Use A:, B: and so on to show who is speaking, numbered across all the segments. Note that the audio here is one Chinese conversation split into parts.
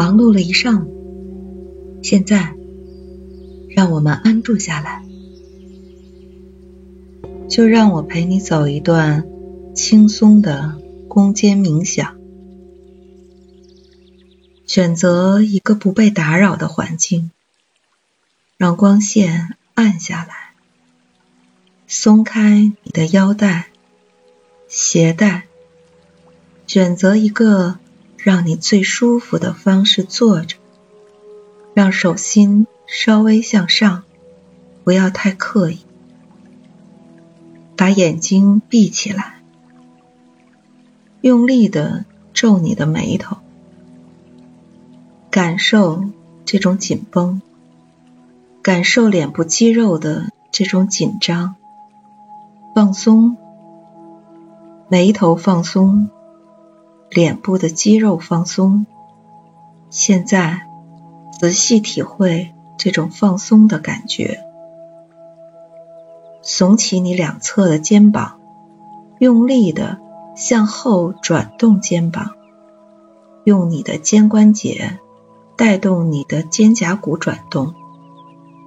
A: 忙碌了一上午，现在让我们安住下来，就让我陪你走一段轻松的空间冥想。选择一个不被打扰的环境，让光线暗下来，松开你的腰带、鞋带，选择一个让你最舒服的方式坐着，让手心稍微向上，不要太刻意，把眼睛闭起来，用力的皱你的眉头。感受这种紧绷，感受脸部肌肉的这种紧张、放松，眉头放松，脸部的肌肉放松。现在仔细体会这种放松的感觉，耸起你两侧的肩膀，用力的向后转动肩膀，用你的肩关节。带动你的肩胛骨转动，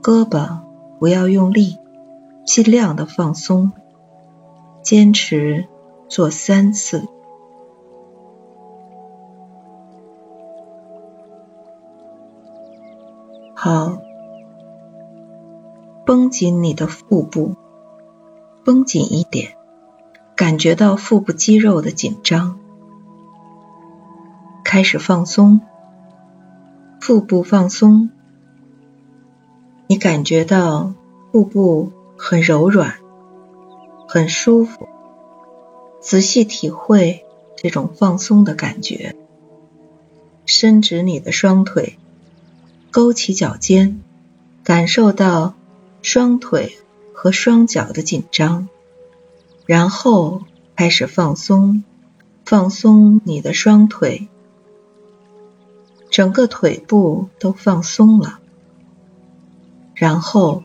A: 胳膊不要用力，尽量的放松，坚持做三次。好，绷紧你的腹部，绷紧一点，感觉到腹部肌肉的紧张，开始放松。腹部放松，你感觉到腹部很柔软，很舒服。仔细体会这种放松的感觉，伸直你的双腿，勾起脚尖，感受到双腿和双脚的紧张，然后开始放松，放松你的双腿。整个腿部都放松了，然后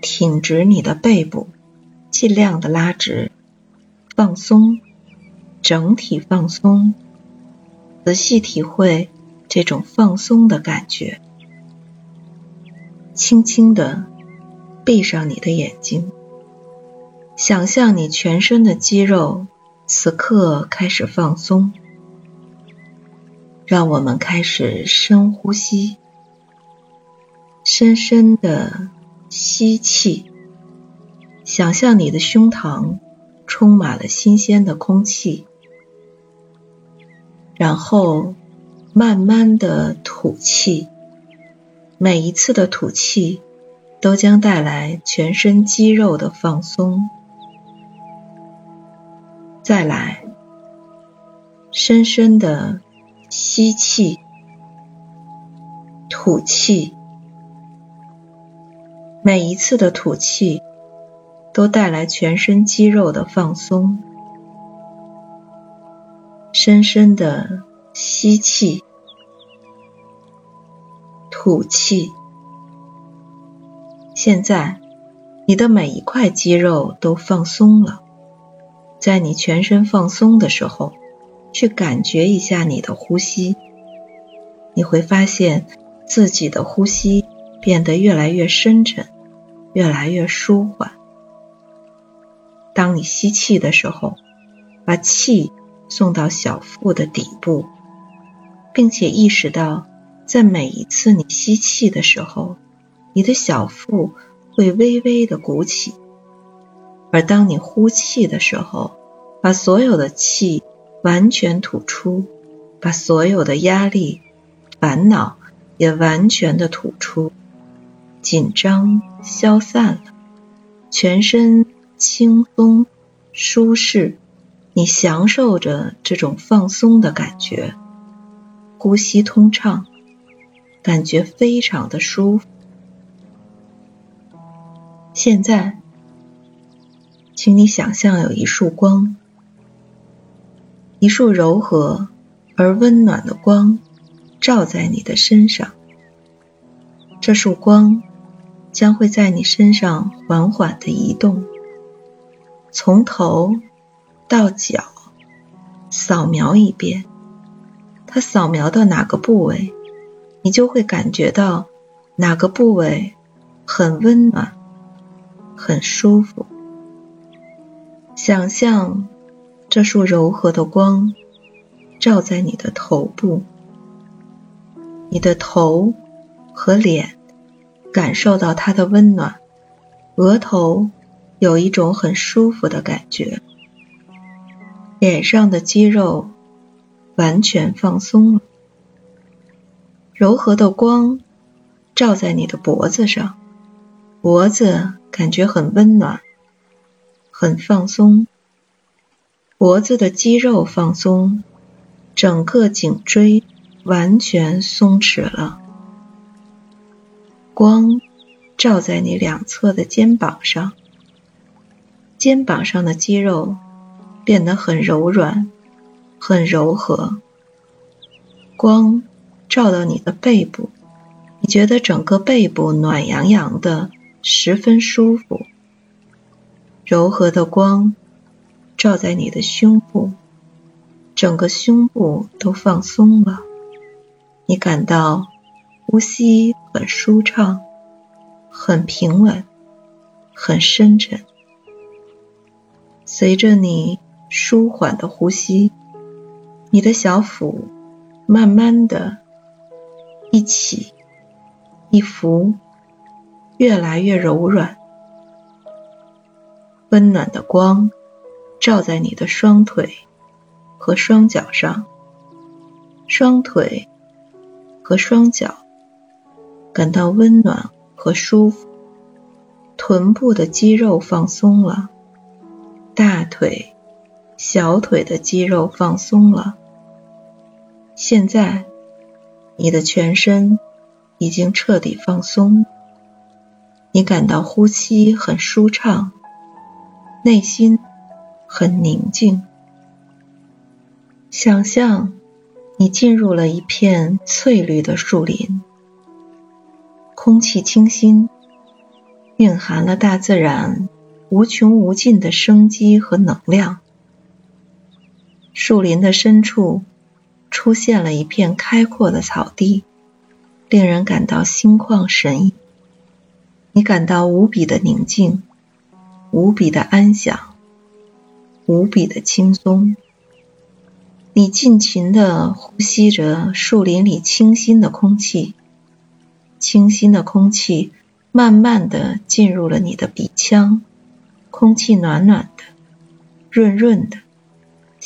A: 挺直你的背部，尽量的拉直，放松，整体放松，仔细体会这种放松的感觉。轻轻的闭上你的眼睛，想象你全身的肌肉此刻开始放松。让我们开始深呼吸，深深的吸气，想象你的胸膛充满了新鲜的空气，然后慢慢的吐气，每一次的吐气都将带来全身肌肉的放松。再来，深深的。吸气，吐气，每一次的吐气都带来全身肌肉的放松。深深的吸气，吐气。现在，你的每一块肌肉都放松了。在你全身放松的时候。去感觉一下你的呼吸，你会发现自己的呼吸变得越来越深沉，越来越舒缓。当你吸气的时候，把气送到小腹的底部，并且意识到，在每一次你吸气的时候，你的小腹会微微的鼓起；而当你呼气的时候，把所有的气。完全吐出，把所有的压力、烦恼也完全的吐出，紧张消散了，全身轻松舒适，你享受着这种放松的感觉，呼吸通畅，感觉非常的舒服。现在，请你想象有一束光。一束柔和而温暖的光照在你的身上，这束光将会在你身上缓缓的移动，从头到脚扫描一遍。它扫描到哪个部位，你就会感觉到哪个部位很温暖、很舒服。想象这束柔和的光照在你的头部，你的头和脸感受到它的温暖，额头有一种很舒服的感觉，脸上的肌肉完全放松了。柔和的光照在你的脖子上，脖子感觉很温暖，很放松。脖子的肌肉放松，整个颈椎完全松弛了。光照在你两侧的肩膀上，肩膀上的肌肉变得很柔软，很柔和。光。照到你的背部，你觉得整个背部暖洋洋的，十分舒服。柔和的光照在你的胸部，整个胸部都放松了，你感到呼吸很舒畅，很平稳，很深沉。随着你舒缓的呼吸，你的小腹慢慢的。一起，一浮，越来越柔软。温暖的光照在你的双腿和双脚上，双腿和双脚感到温暖和舒服。臀部的肌肉放松了，大腿、小腿的肌肉放松了。现在。你的全身已经彻底放松，你感到呼吸很舒畅，内心很宁静。想象你进入了一片翠绿的树林，空气清新，蕴含了大自然无穷无尽的生机和能量。树林的深处。出现了一片开阔的草地，令人感到心旷神怡。你感到无比的宁静，无比的安详，无比的轻松。你尽情的呼吸着树林里清新的空气，清新的空气慢慢的进入了你的鼻腔，空气暖暖的，润润的。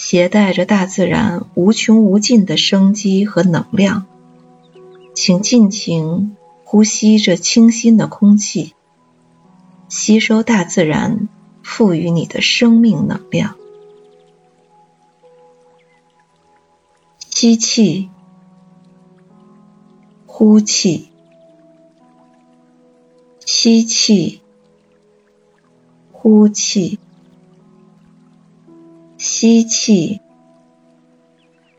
A: 携带着大自然无穷无尽的生机和能量，请尽情呼吸这清新的空气，吸收大自然赋予你的生命能量。吸气，呼气，吸气，呼气。吸气，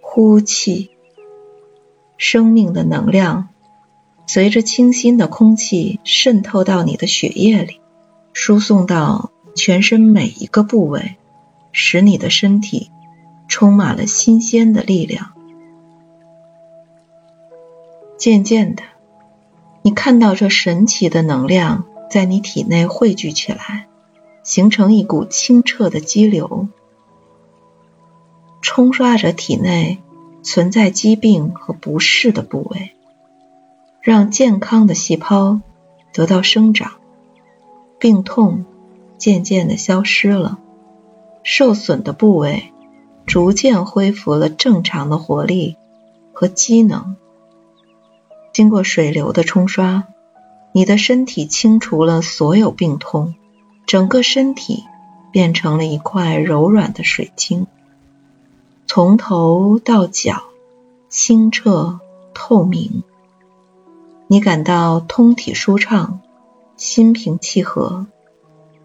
A: 呼气，生命的能量随着清新的空气渗透到你的血液里，输送到全身每一个部位，使你的身体充满了新鲜的力量。渐渐的，你看到这神奇的能量在你体内汇聚起来，形成一股清澈的激流。冲刷着体内存在疾病和不适的部位，让健康的细胞得到生长，病痛渐渐的消失了，受损的部位逐渐恢复了正常的活力和机能。经过水流的冲刷，你的身体清除了所有病痛，整个身体变成了一块柔软的水晶。从头到脚清澈透明，你感到通体舒畅，心平气和。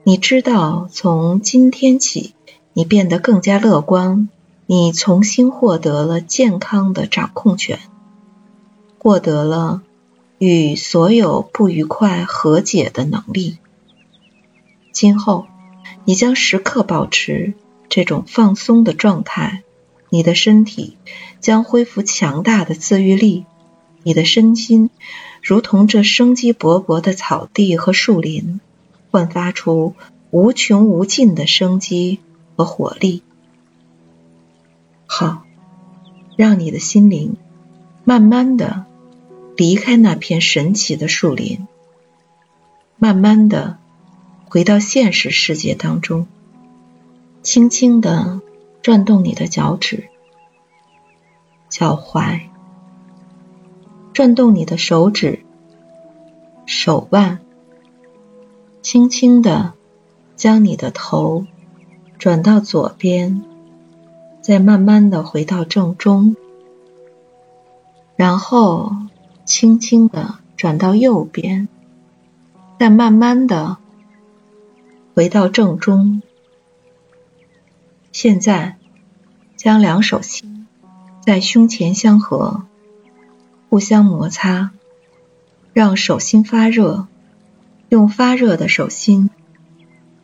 A: 你知道，从今天起，你变得更加乐观，你重新获得了健康的掌控权，获得了与所有不愉快和解的能力。今后，你将时刻保持这种放松的状态。你的身体将恢复强大的自愈力，你的身心如同这生机勃勃的草地和树林，焕发出无穷无尽的生机和活力。好，让你的心灵慢慢的离开那片神奇的树林，慢慢的回到现实世界当中，轻轻的转动你的脚趾、脚踝。转动你的手指、手腕，轻轻的将你的头转到左边，再慢慢的回到正中，然后轻轻的转到右边，再慢慢的回到正中。现在将两手心在胸前相合。互相摩擦，让手心发热。用发热的手心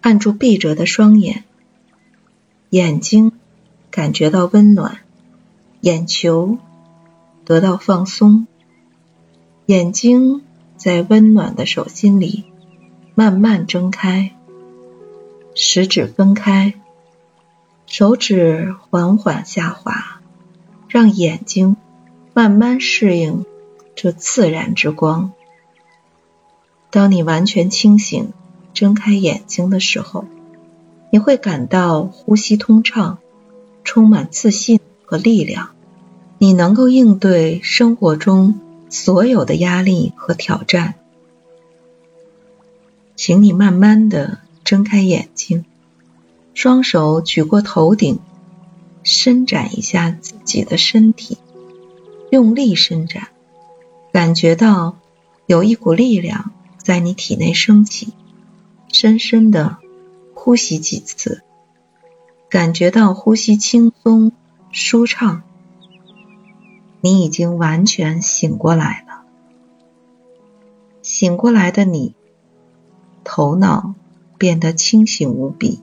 A: 按住闭着的双眼，眼睛感觉到温暖，眼球得到放松。眼睛在温暖的手心里慢慢睁开，食指分开，手指缓缓下滑，让眼睛。慢慢适应这自然之光。当你完全清醒、睁开眼睛的时候，你会感到呼吸通畅，充满自信和力量。你能够应对生活中所有的压力和挑战。请你慢慢的睁开眼睛，双手举过头顶，伸展一下自己的身体。用力伸展，感觉到有一股力量在你体内升起。深深的呼吸几次，感觉到呼吸轻松舒畅。你已经完全醒过来了。醒过来的你，头脑变得清醒无比，